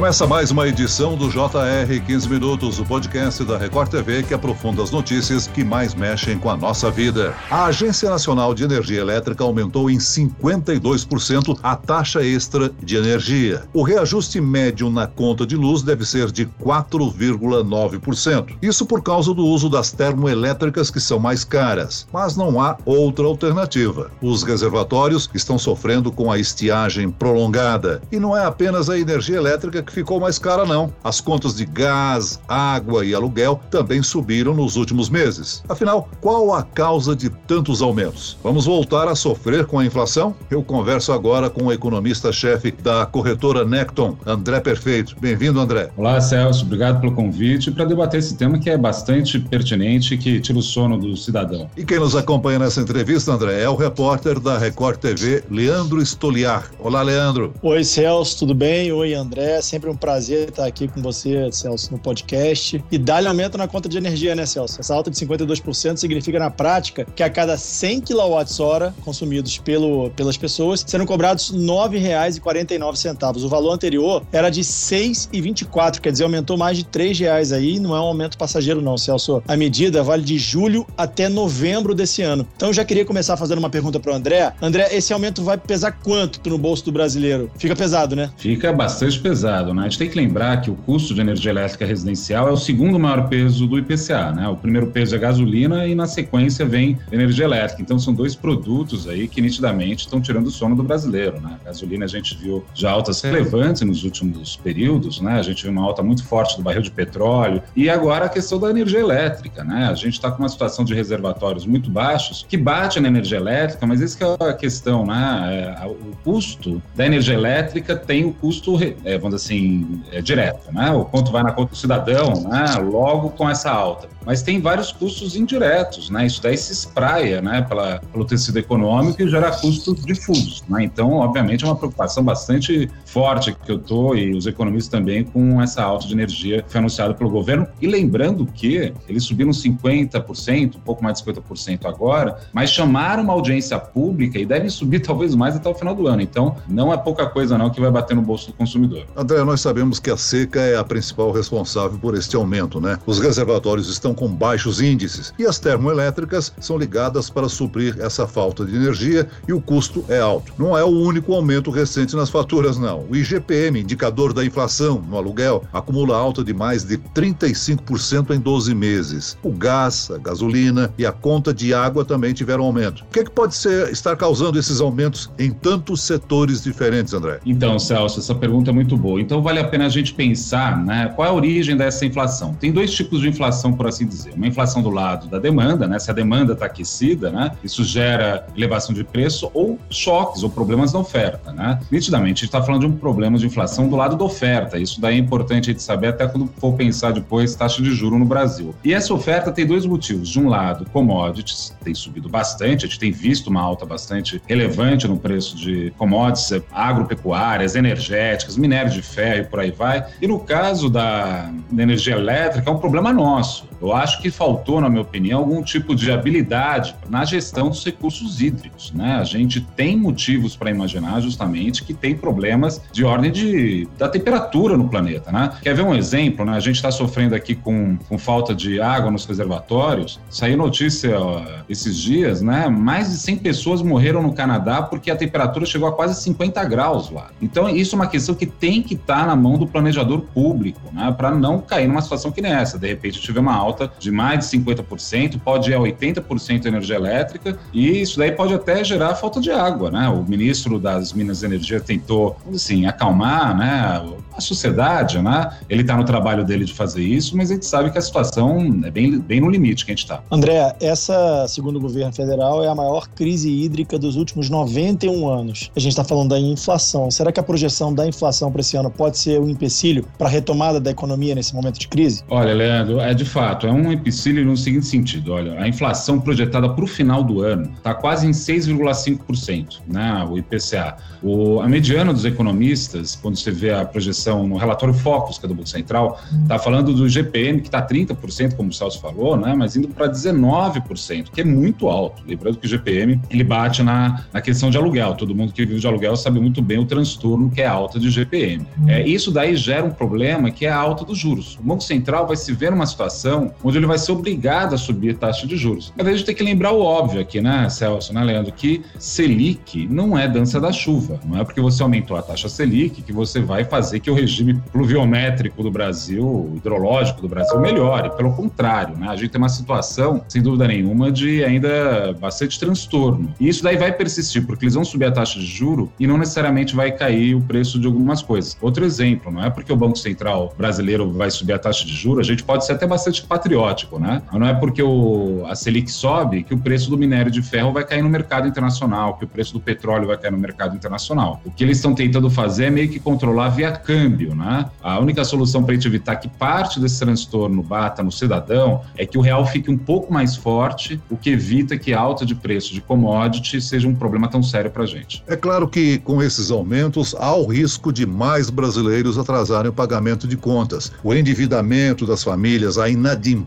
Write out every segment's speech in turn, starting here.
Começa mais uma edição do JR 15 Minutos, o podcast da Record TV que aprofunda as notícias que mais mexem com a nossa vida. A Agência Nacional de Energia Elétrica aumentou em 52% a taxa extra de energia. O reajuste médio na conta de luz deve ser de 4,9%. Isso por causa do uso das termoelétricas que são mais caras, mas não há outra alternativa. Os reservatórios estão sofrendo com a estiagem prolongada e não é apenas a energia elétrica que ficou mais cara, não. As contas de gás, água e aluguel também subiram nos últimos meses. Afinal, qual a causa de tantos aumentos? Vamos voltar a sofrer com a inflação? Eu converso agora com o economista-chefe da corretora Necton, André Perfeito. Bem-vindo, André. Olá, Celso. Obrigado pelo convite para debater esse tema que é bastante pertinente e que tira o sono do cidadão. E quem nos acompanha nessa entrevista, André, é o repórter da Record TV, Leandro Stoliar. Olá, Leandro. Oi, Celso, tudo bem? Oi, André sempre um prazer estar aqui com você, Celso, no podcast. E dá-lhe aumento na conta de energia, né, Celso? Essa alta de 52% significa, na prática, que a cada 100 kWh consumidos pelo, pelas pessoas, serão cobrados R$ 9,49. O valor anterior era de R$ 6,24, quer dizer, aumentou mais de R$ reais aí. Não é um aumento passageiro, não, Celso. A medida vale de julho até novembro desse ano. Então, eu já queria começar fazendo uma pergunta para o André. André, esse aumento vai pesar quanto no bolso do brasileiro? Fica pesado, né? Fica bastante pesado mercado. Né? A gente tem que lembrar que o custo de energia elétrica residencial é o segundo maior peso do IPCA. Né? O primeiro peso é gasolina e na sequência vem energia elétrica. Então são dois produtos aí que nitidamente estão tirando o sono do brasileiro. Né? A gasolina a gente viu já altas relevantes nos últimos períodos, né? a gente viu uma alta muito forte do barril de petróleo e agora a questão da energia elétrica. Né? A gente está com uma situação de reservatórios muito baixos que bate na energia elétrica, mas essa é a questão. Né? É, o custo da energia elétrica tem o custo, é, vamos dizer assim, assim, é, direto, né? O quanto vai na conta do cidadão, né? Logo com essa alta mas tem vários custos indiretos, né? Isso daí se espraia, né, pela, pelo tecido econômico e gera custos difusos, né? Então, obviamente, é uma preocupação bastante forte que eu tô e os economistas também com essa alta de energia que foi anunciada pelo governo. E lembrando que eles subiram 50%, um pouco mais de 50% agora, mas chamaram uma audiência pública e devem subir talvez mais até o final do ano. Então, não é pouca coisa não que vai bater no bolso do consumidor. André, nós sabemos que a seca é a principal responsável por este aumento, né? Os reservatórios estão estão com baixos índices e as termoelétricas são ligadas para suprir essa falta de energia e o custo é alto. Não é o único aumento recente nas faturas, não. O IGPM, indicador da inflação no aluguel, acumula alta de mais de 35% em 12 meses. O gás, a gasolina e a conta de água também tiveram aumento. O que, é que pode ser, estar causando esses aumentos em tantos setores diferentes, André? Então, Celso, essa pergunta é muito boa. Então, vale a pena a gente pensar né, qual é a origem dessa inflação. Tem dois tipos de inflação, por assim assim dizer. Uma inflação do lado da demanda, né? Se a demanda está aquecida, né? Isso gera elevação de preço ou choques ou problemas da oferta, né? Nitidamente, a gente está falando de um problema de inflação do lado da oferta. Isso daí é importante a gente saber até quando for pensar depois taxa de juro no Brasil. E essa oferta tem dois motivos. De um lado, commodities tem subido bastante, a gente tem visto uma alta bastante relevante no preço de commodities agropecuárias, energéticas, minério de ferro e por aí vai. E no caso da, da energia elétrica, é um problema nosso. Eu acho que faltou, na minha opinião, algum tipo de habilidade na gestão dos recursos hídricos. Né? A gente tem motivos para imaginar justamente que tem problemas de ordem de, da temperatura no planeta. Né? Quer ver um exemplo? Né? A gente está sofrendo aqui com, com falta de água nos reservatórios. Saiu notícia ó, esses dias, né? mais de 100 pessoas morreram no Canadá porque a temperatura chegou a quase 50 graus lá. Então, isso é uma questão que tem que estar tá na mão do planejador público, né? para não cair numa situação que nem essa. De repente, tiver uma alta de mais de 50%, pode ir a 80% de energia elétrica, e isso daí pode até gerar falta de água, né? O ministro das Minas e Energia tentou, assim, acalmar, né, a sociedade, né? Ele está no trabalho dele de fazer isso, mas a gente sabe que a situação é bem, bem no limite que a gente está. André, essa, segundo o governo federal, é a maior crise hídrica dos últimos 91 anos. A gente está falando da inflação. Será que a projeção da inflação para esse ano pode ser um empecilho para a retomada da economia nesse momento de crise? Olha, Leandro, é de fato, é um empecilho no seguinte sentido: olha, a inflação projetada para o final do ano está quase em 6,5%, né, o IPCA. O, a mediana dos economistas, quando você vê a projeção no relatório Focus, que é do Banco Central, está falando do GPM, que está 30%, como o Celso falou, né, mas indo para 19%, que é muito alto. Lembrando que o GPM ele bate na, na questão de aluguel. Todo mundo que vive de aluguel sabe muito bem o transtorno que é a alta de GPM. É, isso daí gera um problema que é a alta dos juros. O Banco Central vai se ver numa situação onde ele vai ser obrigado a subir taxa de juros. Vezes a gente tem que lembrar o óbvio aqui, né, Celso, né, Leandro, que Selic não é dança da chuva. Não é porque você aumentou a taxa Selic que você vai fazer que o regime pluviométrico do Brasil, hidrológico do Brasil, melhore. Pelo contrário, né, a gente tem uma situação, sem dúvida nenhuma, de ainda bastante transtorno. E isso daí vai persistir, porque eles vão subir a taxa de juro e não necessariamente vai cair o preço de algumas coisas. Outro exemplo, não é porque o Banco Central brasileiro vai subir a taxa de juro, a gente pode ser até bastante patriótico, né? Não é porque o, a Selic sobe que o preço do minério de ferro vai cair no mercado internacional, que o preço do petróleo vai cair no mercado internacional. O que eles estão tentando fazer é meio que controlar via câmbio, né? A única solução para a gente evitar que parte desse transtorno bata no cidadão é que o real fique um pouco mais forte, o que evita que a alta de preço de commodity seja um problema tão sério para a gente. É claro que com esses aumentos há o risco de mais brasileiros atrasarem o pagamento de contas. O endividamento das famílias, a inadimplência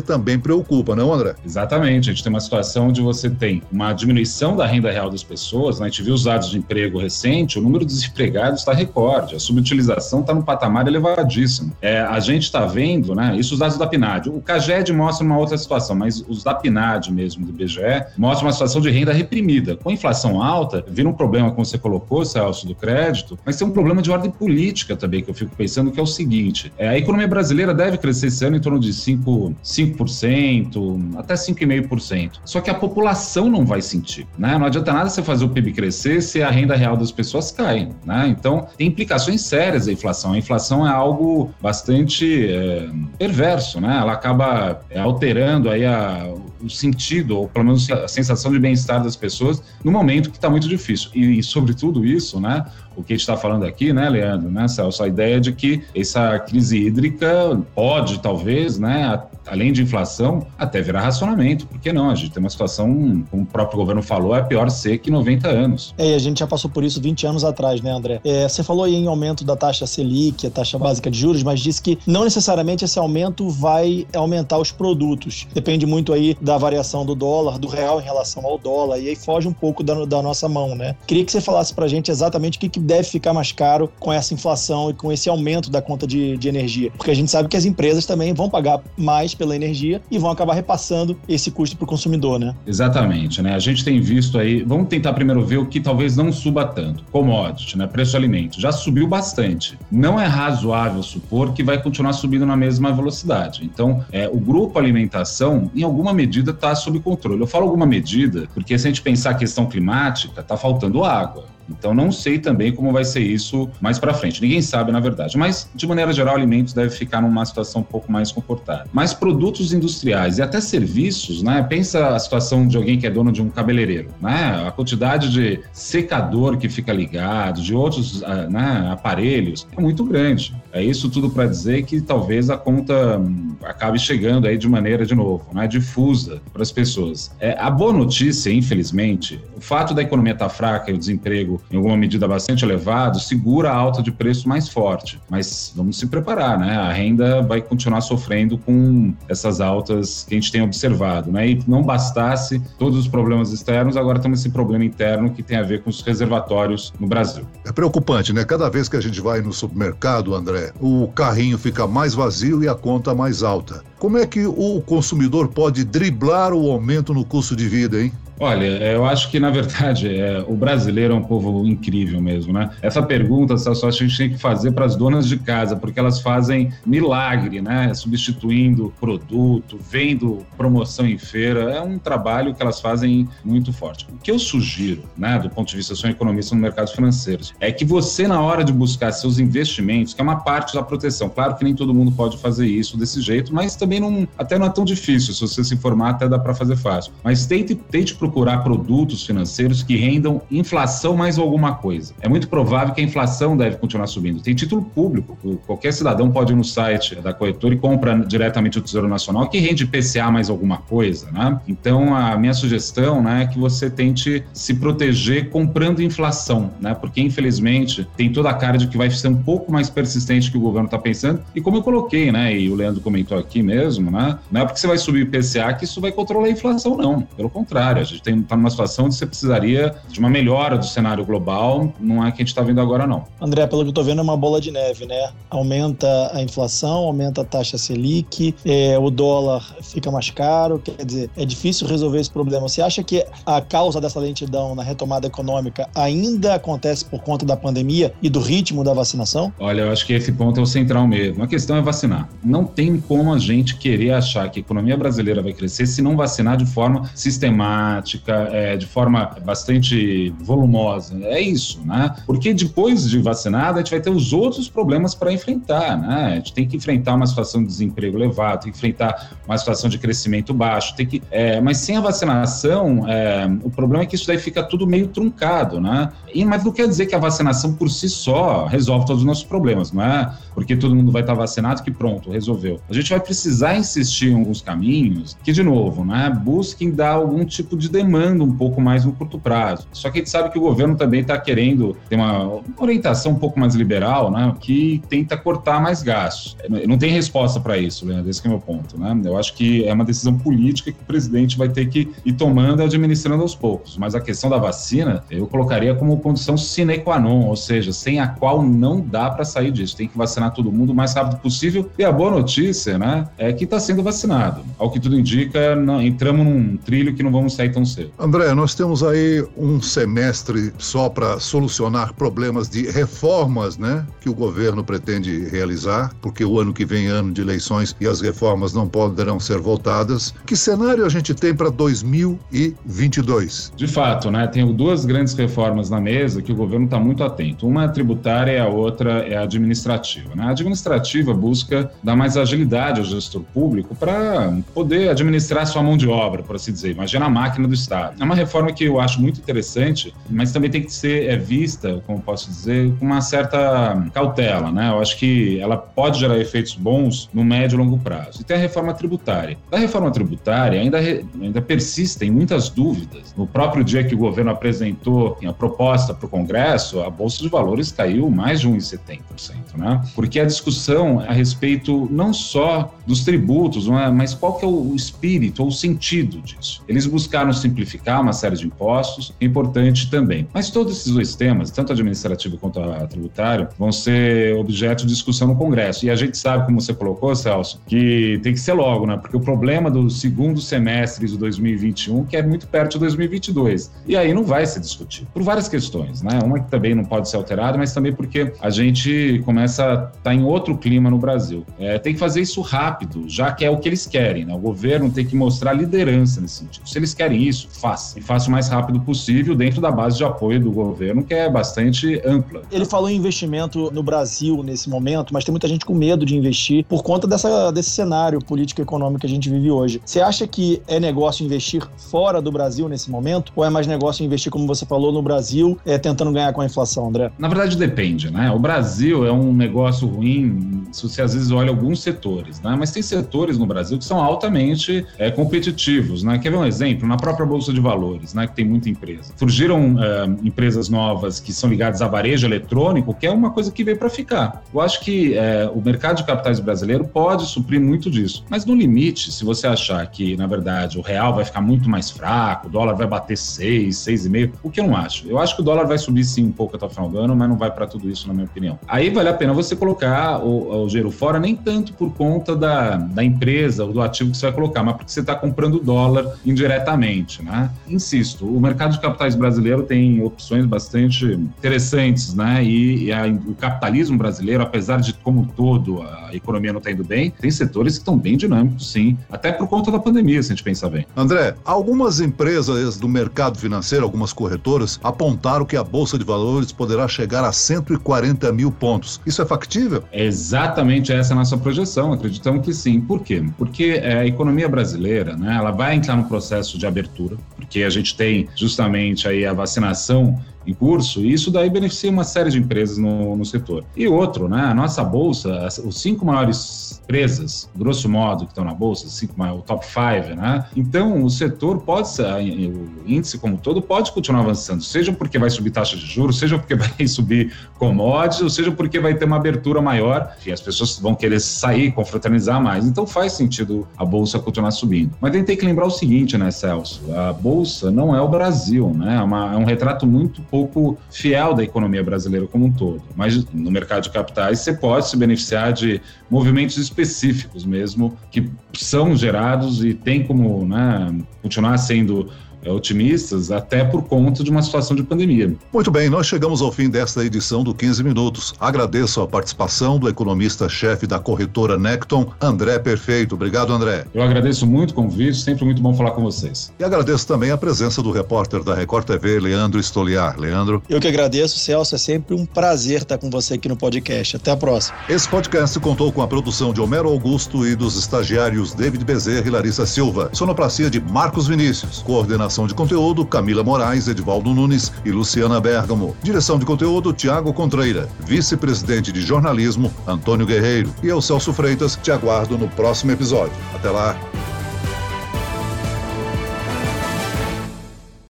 também preocupa, não, André? Exatamente. A gente tem uma situação onde você tem uma diminuição da renda real das pessoas. Né? A gente viu os dados de emprego recente, o número de desempregados está recorde, a subutilização está no patamar elevadíssimo. É, a gente está vendo, né? Isso os dados da PNAD. O CAGED mostra uma outra situação, mas os da PNAD mesmo, do IBGE, mostram uma situação de renda reprimida. Com inflação alta, vira um problema, como você colocou, Celso, do crédito, mas tem um problema de ordem política também, que eu fico pensando, que é o seguinte: é, a economia brasileira deve crescer esse ano em torno de 5%, 5% até 5,5%. Só que a população não vai sentir. Né? Não adianta nada você fazer o PIB crescer se a renda real das pessoas cai. Né? Então, tem implicações sérias a inflação. A inflação é algo bastante é, perverso. Né? Ela acaba é, alterando aí a, o sentido, ou pelo menos a sensação de bem-estar das pessoas no momento que está muito difícil. E, e sobre tudo isso, né, o que a gente está falando aqui, né, Leandro, né, Celso, a ideia de que essa crise hídrica pode, talvez, né, além de inflação, até virar racionamento. Por que não? A gente tem uma situação, como o próprio governo falou, é pior ser que 90 anos. É, e a gente já passou por isso 20 anos atrás, né, André? É, você falou aí em aumento da taxa Selic, a taxa básica de juros, mas disse que não necessariamente esse aumento vai aumentar os produtos. Depende muito aí da variação do dólar, do real em relação ao dólar, e aí foge um pouco da, da nossa mão, né? Queria que você falasse pra gente exatamente o que, que deve ficar mais caro com essa inflação e com esse aumento da conta de, de energia. Porque a gente sabe que as empresas também vão pagar mais pela energia e vão acabar repassando esse custo para o consumidor, né? Exatamente, né? A gente tem visto aí, vamos tentar primeiro ver o que talvez não suba tanto. Commodity, né? Preço de alimento. Já subiu bastante. Não é razoável supor que vai continuar subindo na mesma velocidade. Então, é, o grupo alimentação, em alguma medida, está sob controle. Eu falo alguma medida, porque se a gente pensar a questão climática, está faltando água. Então não sei também como vai ser isso mais para frente. Ninguém sabe, na verdade. Mas de maneira geral, alimentos deve ficar numa situação um pouco mais confortável. Mas produtos industriais e até serviços, né? Pensa a situação de alguém que é dono de um cabeleireiro, né? A quantidade de secador que fica ligado, de outros ah, né, aparelhos é muito grande. É isso tudo para dizer que talvez a conta hum, acabe chegando aí de maneira de novo, né? Difusa para as pessoas. É, a boa notícia, infelizmente, o fato da economia estar tá fraca e o desemprego em alguma medida bastante elevado, segura a alta de preço mais forte. Mas vamos se preparar, né? A renda vai continuar sofrendo com essas altas que a gente tem observado, né? E não bastasse todos os problemas externos, agora temos esse problema interno que tem a ver com os reservatórios no Brasil. É preocupante, né? Cada vez que a gente vai no supermercado, André, o carrinho fica mais vazio e a conta mais alta. Como é que o consumidor pode driblar o aumento no custo de vida, hein? Olha, eu acho que, na verdade, é, o brasileiro é um povo incrível mesmo, né? Essa pergunta, Celso, a gente tem que fazer para as donas de casa, porque elas fazem milagre, né? Substituindo produto, vendo promoção em feira. É um trabalho que elas fazem muito forte. O que eu sugiro, né, do ponto de vista, eu sou um economista no mercado financeiro, é que você, na hora de buscar seus investimentos, que é uma parte da proteção, claro que nem todo mundo pode fazer isso desse jeito, mas também não, até não é tão difícil. Se você se informar, até dá para fazer fácil. Mas tente, tente procurar procurar produtos financeiros que rendam inflação mais alguma coisa. É muito provável que a inflação deve continuar subindo. Tem título público, qualquer cidadão pode ir no site da corretora e compra diretamente o Tesouro Nacional que rende PCA mais alguma coisa, né? Então a minha sugestão, né, é que você tente se proteger comprando inflação, né? Porque infelizmente tem toda a cara de que vai ser um pouco mais persistente que o governo está pensando. E como eu coloquei, né, e o Leandro comentou aqui mesmo, né, não é porque você vai subir o PCA que isso vai controlar a inflação, não. Pelo contrário, a gente está numa situação onde você precisaria de uma melhora do cenário global, não é que a gente está vendo agora, não. André, pelo que eu estou vendo, é uma bola de neve, né? Aumenta a inflação, aumenta a taxa Selic, é, o dólar fica mais caro, quer dizer, é difícil resolver esse problema. Você acha que a causa dessa lentidão na retomada econômica ainda acontece por conta da pandemia e do ritmo da vacinação? Olha, eu acho que esse ponto é o central mesmo. A questão é vacinar. Não tem como a gente querer achar que a economia brasileira vai crescer se não vacinar de forma sistemática, é, de forma bastante volumosa. É isso, né? Porque depois de vacinada, a gente vai ter os outros problemas para enfrentar, né? A gente tem que enfrentar uma situação de desemprego elevado, tem que enfrentar uma situação de crescimento baixo, tem que. É, mas sem a vacinação, é, o problema é que isso daí fica tudo meio truncado, né? E, mas não quer dizer que a vacinação por si só resolve todos os nossos problemas, não é? Porque todo mundo vai estar vacinado que pronto, resolveu. A gente vai precisar insistir em alguns caminhos que, de novo, né, busquem dar algum tipo de demanda um pouco mais no curto prazo. Só que a gente sabe que o governo também está querendo ter uma orientação um pouco mais liberal, né, que tenta cortar mais gastos. Não tem resposta para isso, Leandro, esse é o meu ponto. Né? Eu acho que é uma decisão política que o presidente vai ter que ir tomando e administrando aos poucos. Mas a questão da vacina, eu colocaria como condição sine qua non, ou seja, sem a qual não dá para sair disso. Tem que vacinar todo mundo o mais rápido possível. E a boa notícia, né, é que está sendo vacinado. Ao que tudo indica, entramos num trilho que não vamos sair tão cedo. André, nós temos aí um semestre só para solucionar problemas de reformas, né, que o governo pretende realizar, porque o ano que vem é ano de eleições e as reformas não poderão ser votadas. Que cenário a gente tem para 2022? De fato, né, tenho duas grandes reformas na mesa que o governo está muito atento. Uma é tributária e a outra é administrativa. Né? A administrativa busca dar mais agilidade ao gestor público para poder administrar sua mão de obra, por assim dizer. Imagina a máquina do Estado. É uma reforma que eu acho muito interessante, mas também tem que ser é, vista, como posso dizer, com uma certa cautela. Né? Eu acho que ela pode gerar efeitos bons no médio e longo prazo. E tem a reforma tributária. Da reforma tributária ainda, ainda persistem muitas dúvidas. No próprio dia que o governo apresentou a proposta para o Congresso, a Bolsa de Valores caiu mais de 1,70%, né? Porque a discussão a respeito não só dos tributos, é? mas qual que é o espírito ou o sentido disso. Eles buscaram simplificar uma série de impostos, é importante também. Mas todos esses dois temas, tanto administrativo quanto tributário, vão ser objeto de discussão no Congresso. E a gente sabe, como você colocou, Celso, que tem que ser logo, né? Porque o problema do segundo semestre de 2021 que é muito perto de 2022. E aí não vai ser discutido. Por várias questões, né? Uma que também não pode ser alterada, mas também porque a gente começa a estar tá em outro clima no Brasil. É, tem que fazer isso rápido, já que é o que eles querem, né? O governo tem que mostrar liderança nesse sentido. Se eles querem isso, faça. E faça o mais rápido possível dentro da base de apoio do governo, que é bastante ampla. Ele falou em investimento no Brasil nesse momento, mas tem muita gente com medo de investir por conta dessa, desse cenário político e econômico que a gente vive hoje. Você acha que é negócio investir fora do Brasil nesse momento? Ou é mais negócio investir, como você falou, no Brasil, é, tentando ganhar com a inflação, André? Na verdade, depende, né? O Brasil é um negócio ruim se você às vezes olha alguns setores, né? Mas tem setores no Brasil que são altamente é, competitivos, né? Quer ver um exemplo? Na própria Bolsa de Valores, né? Que tem muita empresa. Surgiram é, empresas novas que são ligadas a varejo eletrônico, que é uma coisa que veio para ficar. Eu acho que é, o mercado de capitais brasileiro pode suprir muito disso. Mas no limite, se você achar que, na verdade, o real vai ficar muito mais fraco, o dólar vai bater 6, 6,5, o que eu não acho? Eu acho que o dólar vai subir sim um pouco até o final do ano, mas não vai para tudo isso, na minha opinião. Aí vale a pena você colocar o, o dinheiro fora, nem tanto por conta da, da empresa ou do ativo que você vai colocar, mas porque você está comprando dólar indiretamente, né? Insisto, o mercado de capitais brasileiro tem opções bastante interessantes, né? E, e a, o capitalismo brasileiro, apesar de como todo a economia não está indo bem, tem setores que estão bem dinâmicos, sim, até por conta da pandemia, se a gente pensar bem. André, algumas empresas do mercado financeiro, algumas corretoras, apontaram que a Bolsa de Valores poderá chegar a 140 mil pontos. Isso é factível? É exatamente essa a nossa projeção, acreditamos que sim. Por quê? Porque é, a economia brasileira, né, ela vai entrar no processo de abertura porque a gente tem justamente aí a vacinação em curso, e isso daí beneficia uma série de empresas no, no setor. E outro, né, a nossa bolsa, os cinco maiores empresas, grosso modo, que estão na bolsa, cinco o top five, né? Então, o setor pode, o índice como todo pode continuar avançando, seja porque vai subir taxa de juros, seja porque vai subir commodities, ou seja porque vai ter uma abertura maior, e as pessoas vão querer sair, confraternizar mais. Então, faz sentido a bolsa continuar subindo. Mas a gente tem que lembrar o seguinte, né, Celso? A bolsa não é o Brasil, né? É, uma, é um retrato muito pouco fiel da economia brasileira como um todo. Mas no mercado de capitais você pode se beneficiar de movimentos específicos mesmo que são gerados e tem como né, continuar sendo otimistas, até por conta de uma situação de pandemia. Muito bem, nós chegamos ao fim desta edição do 15 Minutos. Agradeço a participação do economista-chefe da corretora Necton, André Perfeito. Obrigado, André. Eu agradeço muito o convite, sempre muito bom falar com vocês. E agradeço também a presença do repórter da Record TV, Leandro Stoliar. Leandro. Eu que agradeço, Celso. É sempre um prazer estar com você aqui no podcast. Até a próxima. Esse podcast contou com a produção de Homero Augusto e dos estagiários David Bezerra e Larissa Silva. Sonoplacia de Marcos Vinícius. Coordenação Coordenação de conteúdo, Camila Moraes, Edvaldo Nunes e Luciana Bergamo. Direção de conteúdo, Tiago Contreira. Vice-presidente de jornalismo, Antônio Guerreiro. E eu, Celso Freitas, te aguardo no próximo episódio. Até lá!